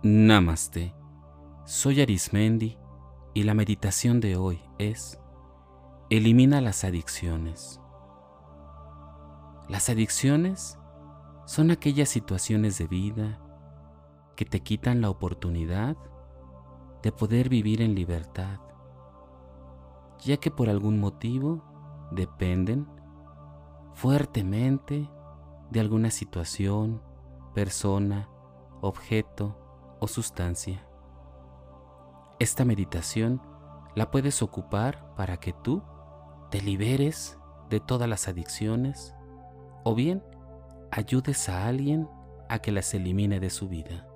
Namaste. Soy Arismendi y la meditación de hoy es Elimina las adicciones. Las adicciones son aquellas situaciones de vida que te quitan la oportunidad de poder vivir en libertad, ya que por algún motivo dependen fuertemente de alguna situación, persona, objeto o sustancia. Esta meditación la puedes ocupar para que tú te liberes de todas las adicciones o bien ayudes a alguien a que las elimine de su vida.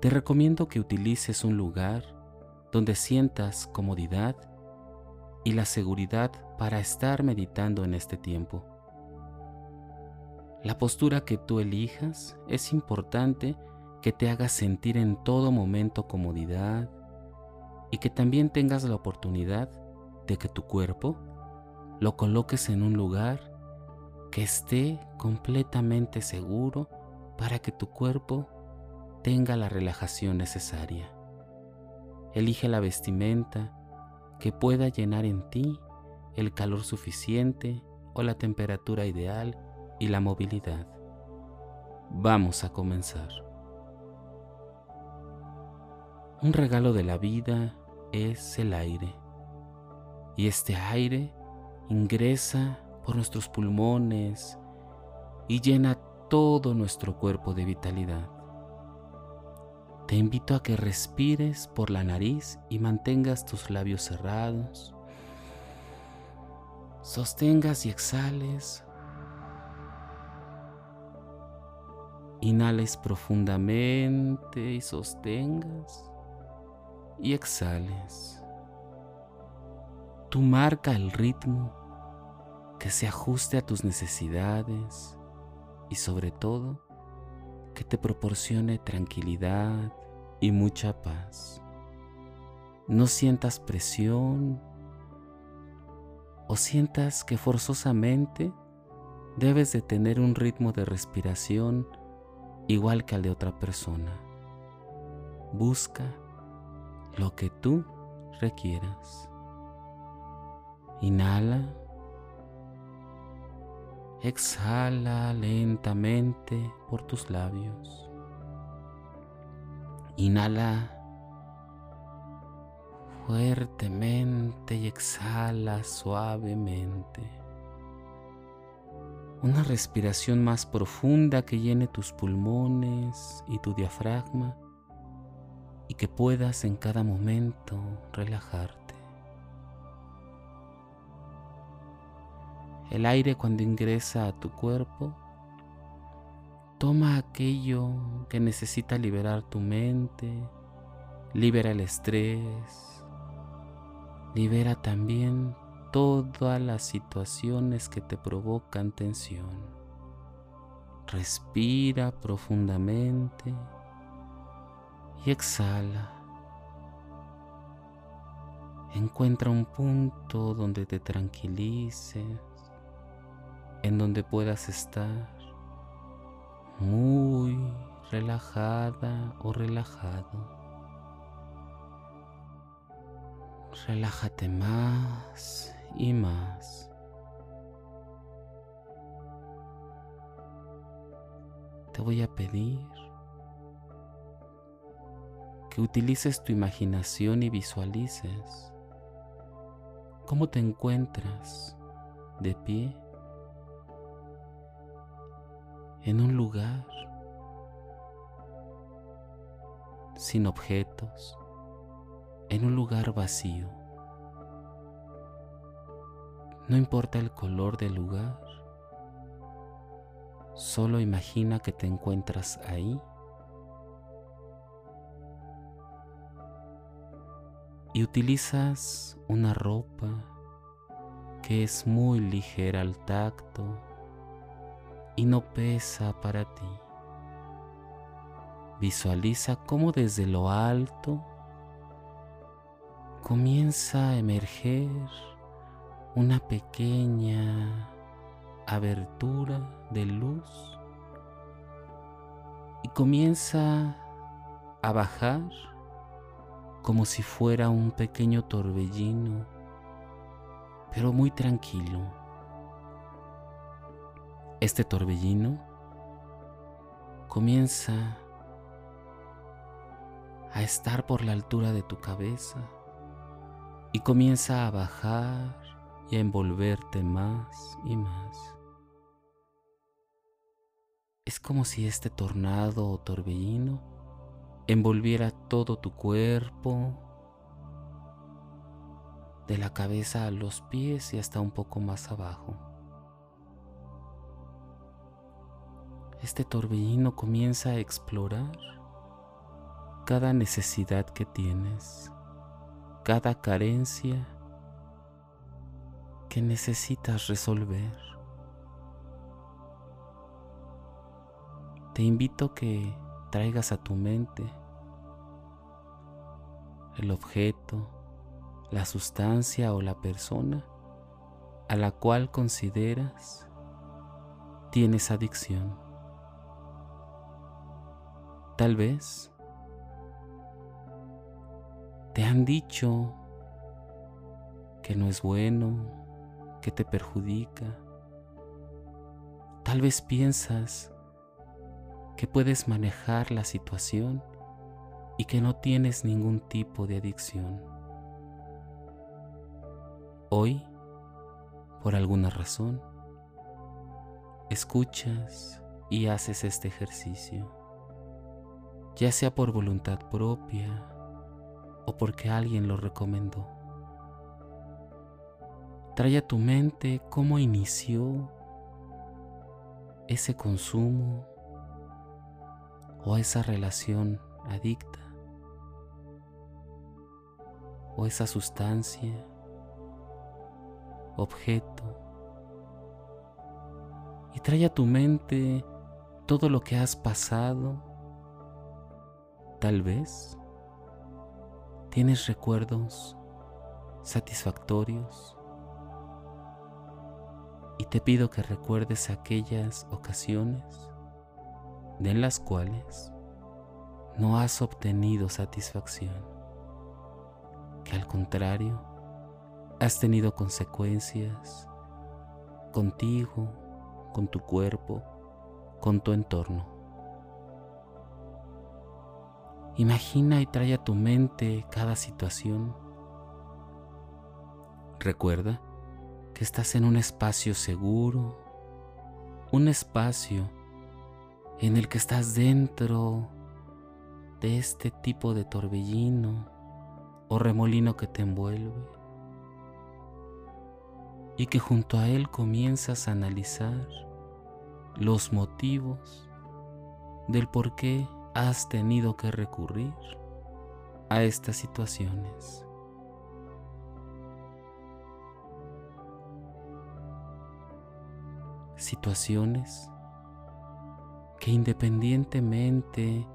Te recomiendo que utilices un lugar donde sientas comodidad y la seguridad para estar meditando en este tiempo. La postura que tú elijas es importante que te haga sentir en todo momento comodidad y que también tengas la oportunidad de que tu cuerpo lo coloques en un lugar que esté completamente seguro para que tu cuerpo tenga la relajación necesaria. Elige la vestimenta que pueda llenar en ti el calor suficiente o la temperatura ideal y la movilidad. Vamos a comenzar. Un regalo de la vida es el aire. Y este aire ingresa por nuestros pulmones y llena todo nuestro cuerpo de vitalidad. Te invito a que respires por la nariz y mantengas tus labios cerrados. Sostengas y exhales Inhales profundamente y sostengas y exhales. Tú marca el ritmo que se ajuste a tus necesidades y sobre todo que te proporcione tranquilidad y mucha paz. No sientas presión o sientas que forzosamente debes de tener un ritmo de respiración igual que al de otra persona. Busca lo que tú requieras. Inhala. Exhala lentamente por tus labios. Inhala fuertemente y exhala suavemente una respiración más profunda que llene tus pulmones y tu diafragma y que puedas en cada momento relajarte. El aire cuando ingresa a tu cuerpo toma aquello que necesita liberar tu mente, libera el estrés, libera también todas las situaciones que te provocan tensión. Respira profundamente y exhala. Encuentra un punto donde te tranquilices, en donde puedas estar muy relajada o relajado. Relájate más y más. Te voy a pedir que utilices tu imaginación y visualices cómo te encuentras de pie en un lugar sin objetos, en un lugar vacío. No importa el color del lugar, solo imagina que te encuentras ahí y utilizas una ropa que es muy ligera al tacto y no pesa para ti. Visualiza cómo desde lo alto comienza a emerger una pequeña abertura de luz y comienza a bajar como si fuera un pequeño torbellino, pero muy tranquilo. Este torbellino comienza a estar por la altura de tu cabeza y comienza a bajar y a envolverte más y más. Es como si este tornado o torbellino envolviera todo tu cuerpo, de la cabeza a los pies y hasta un poco más abajo. Este torbellino comienza a explorar cada necesidad que tienes, cada carencia que necesitas resolver. Te invito que traigas a tu mente el objeto, la sustancia o la persona a la cual consideras tienes adicción. Tal vez te han dicho que no es bueno, que te perjudica. Tal vez piensas que puedes manejar la situación y que no tienes ningún tipo de adicción. Hoy, por alguna razón, escuchas y haces este ejercicio, ya sea por voluntad propia o porque alguien lo recomendó. Trae a tu mente cómo inició ese consumo o esa relación adicta o esa sustancia, objeto. Y trae a tu mente todo lo que has pasado. Tal vez tienes recuerdos satisfactorios y te pido que recuerdes aquellas ocasiones de las cuales no has obtenido satisfacción, que al contrario has tenido consecuencias contigo, con tu cuerpo, con tu entorno. Imagina y trae a tu mente cada situación. Recuerda que estás en un espacio seguro, un espacio en el que estás dentro de este tipo de torbellino o remolino que te envuelve y que junto a él comienzas a analizar los motivos del por qué has tenido que recurrir a estas situaciones. Situaciones que independientemente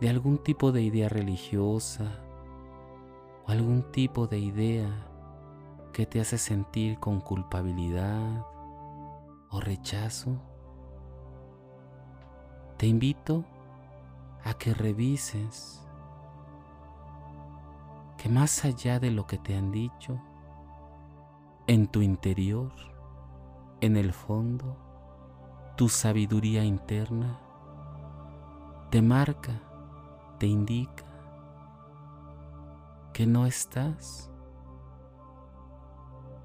de algún tipo de idea religiosa o algún tipo de idea que te hace sentir con culpabilidad o rechazo, te invito a que revises que más allá de lo que te han dicho, en tu interior, en el fondo, tu sabiduría interna te marca, te indica que no estás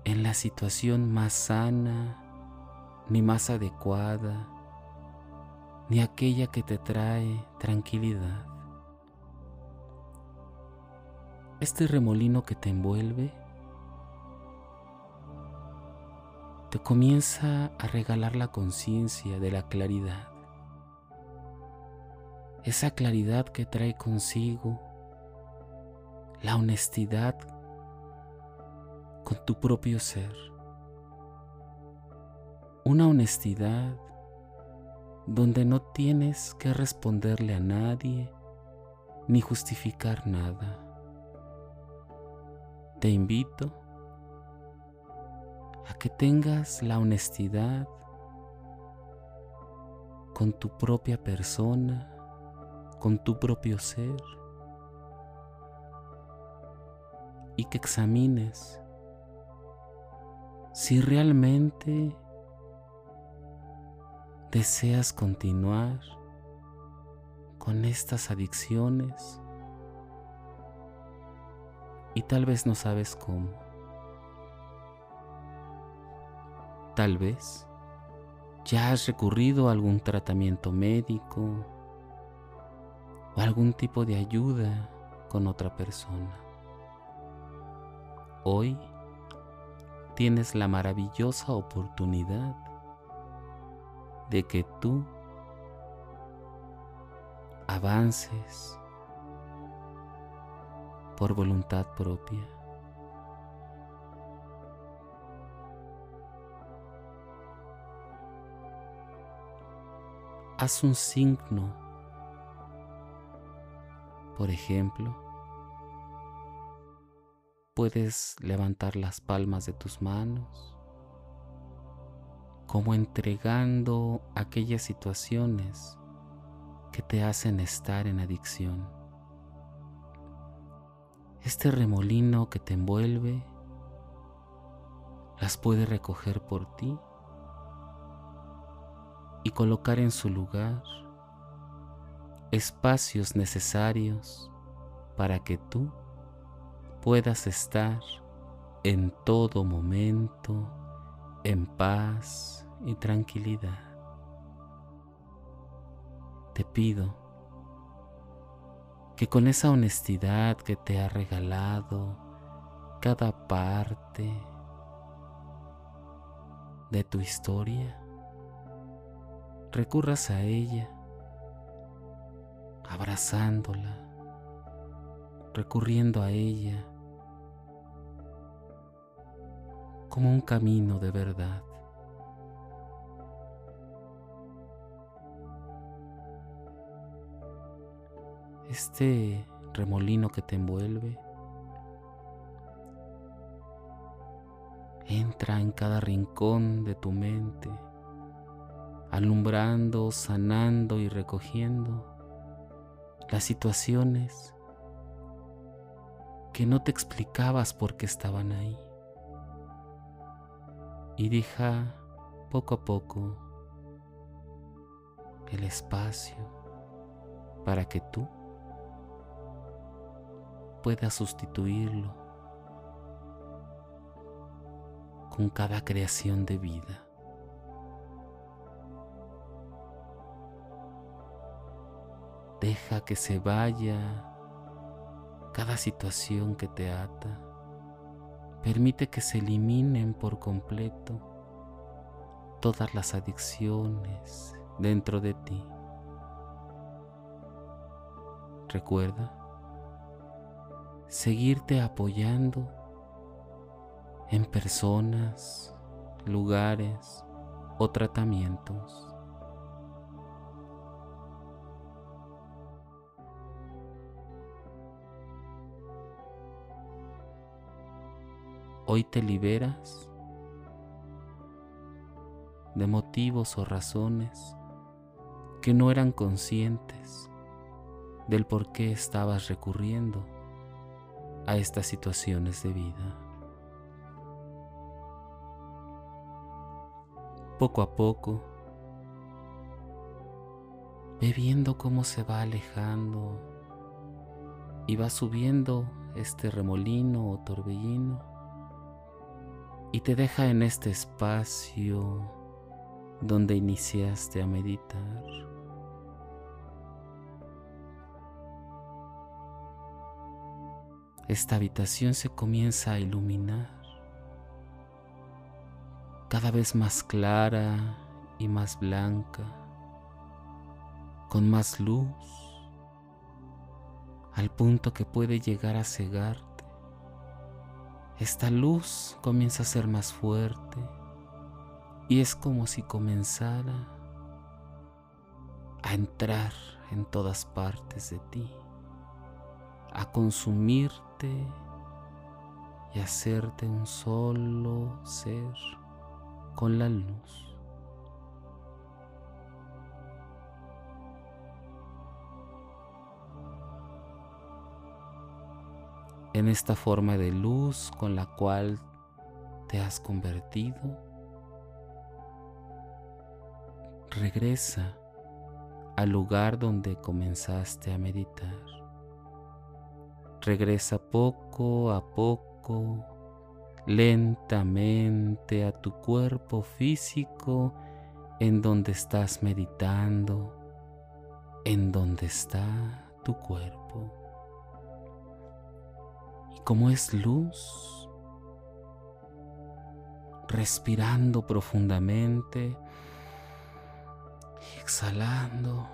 en la situación más sana, ni más adecuada, ni aquella que te trae tranquilidad. Este remolino que te envuelve te comienza a regalar la conciencia de la claridad. Esa claridad que trae consigo la honestidad con tu propio ser. Una honestidad donde no tienes que responderle a nadie ni justificar nada. Te invito a que tengas la honestidad con tu propia persona con tu propio ser y que examines si realmente deseas continuar con estas adicciones y tal vez no sabes cómo. Tal vez ya has recurrido a algún tratamiento médico o algún tipo de ayuda con otra persona. Hoy tienes la maravillosa oportunidad de que tú avances por voluntad propia. Haz un signo, por ejemplo, puedes levantar las palmas de tus manos, como entregando aquellas situaciones que te hacen estar en adicción. Este remolino que te envuelve las puede recoger por ti y colocar en su lugar espacios necesarios para que tú puedas estar en todo momento en paz y tranquilidad. Te pido que con esa honestidad que te ha regalado cada parte de tu historia, recurras a ella, abrazándola, recurriendo a ella como un camino de verdad. este remolino que te envuelve entra en cada rincón de tu mente, alumbrando, sanando y recogiendo las situaciones que no te explicabas por qué estaban ahí. Y deja poco a poco el espacio para que tú pueda sustituirlo con cada creación de vida. Deja que se vaya cada situación que te ata. Permite que se eliminen por completo todas las adicciones dentro de ti. Recuerda seguirte apoyando en personas, lugares o tratamientos. Hoy te liberas de motivos o razones que no eran conscientes del por qué estabas recurriendo a estas situaciones de vida. Poco a poco, ve viendo cómo se va alejando y va subiendo este remolino o torbellino y te deja en este espacio donde iniciaste a meditar. esta habitación se comienza a iluminar cada vez más clara y más blanca, con más luz, al punto que puede llegar a cegarte. Esta luz comienza a ser más fuerte y es como si comenzara a entrar en todas partes de ti, a consumir y hacerte un solo ser con la luz. En esta forma de luz con la cual te has convertido, regresa al lugar donde comenzaste a meditar. Regresa poco a poco, lentamente a tu cuerpo físico en donde estás meditando, en donde está tu cuerpo. Como es luz, respirando profundamente, exhalando.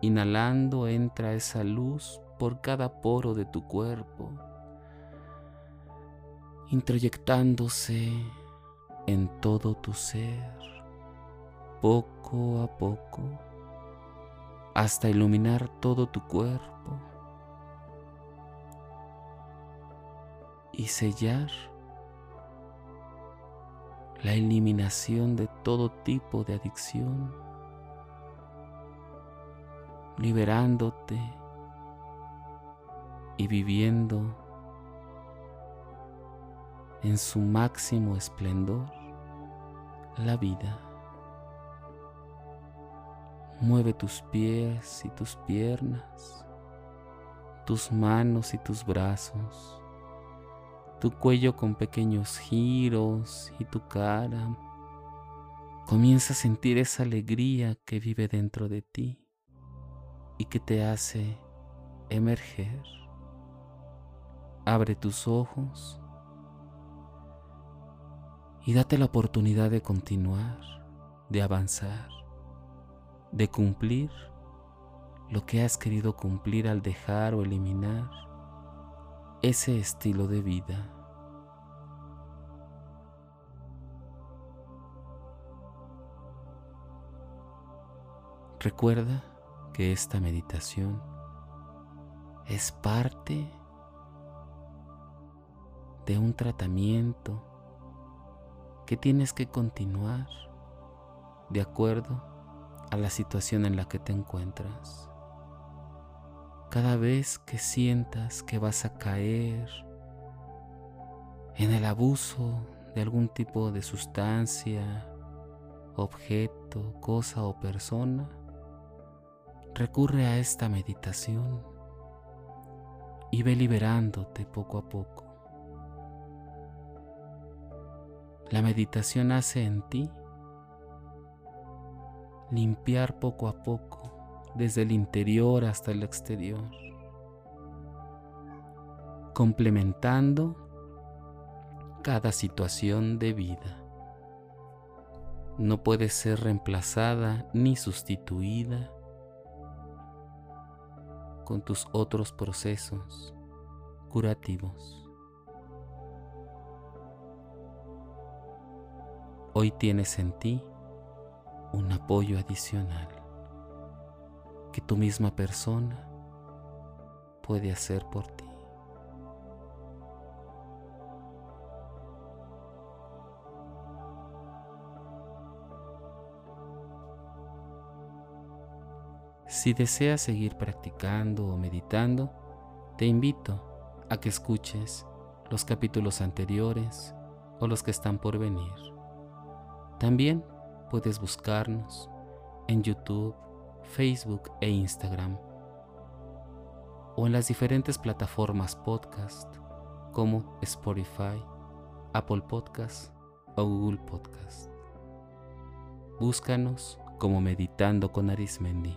Inhalando entra esa luz por cada poro de tu cuerpo, introyectándose en todo tu ser, poco a poco, hasta iluminar todo tu cuerpo y sellar la eliminación de todo tipo de adicción, liberándote y viviendo en su máximo esplendor la vida. Mueve tus pies y tus piernas, tus manos y tus brazos tu cuello con pequeños giros y tu cara. Comienza a sentir esa alegría que vive dentro de ti y que te hace emerger. Abre tus ojos y date la oportunidad de continuar, de avanzar, de cumplir lo que has querido cumplir al dejar o eliminar ese estilo de vida. Recuerda que esta meditación es parte de un tratamiento que tienes que continuar de acuerdo a la situación en la que te encuentras. Cada vez que sientas que vas a caer en el abuso de algún tipo de sustancia, objeto, cosa o persona, recurre a esta meditación y ve liberándote poco a poco. La meditación hace en ti limpiar poco a poco desde el interior hasta el exterior, complementando cada situación de vida. No puede ser reemplazada ni sustituida con tus otros procesos curativos. Hoy tienes en ti un apoyo adicional que tu misma persona puede hacer por ti. Si deseas seguir practicando o meditando, te invito a que escuches los capítulos anteriores o los que están por venir. También puedes buscarnos en YouTube Facebook e Instagram o en las diferentes plataformas podcast como Spotify, Apple Podcast o Google Podcast. Búscanos como Meditando con Arismendi.